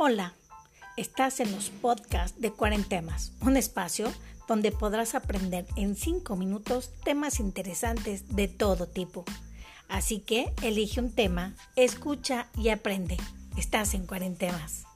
Hola, estás en los podcasts de Cuarentemas, un espacio donde podrás aprender en 5 minutos temas interesantes de todo tipo. Así que elige un tema, escucha y aprende. Estás en Cuarentemas.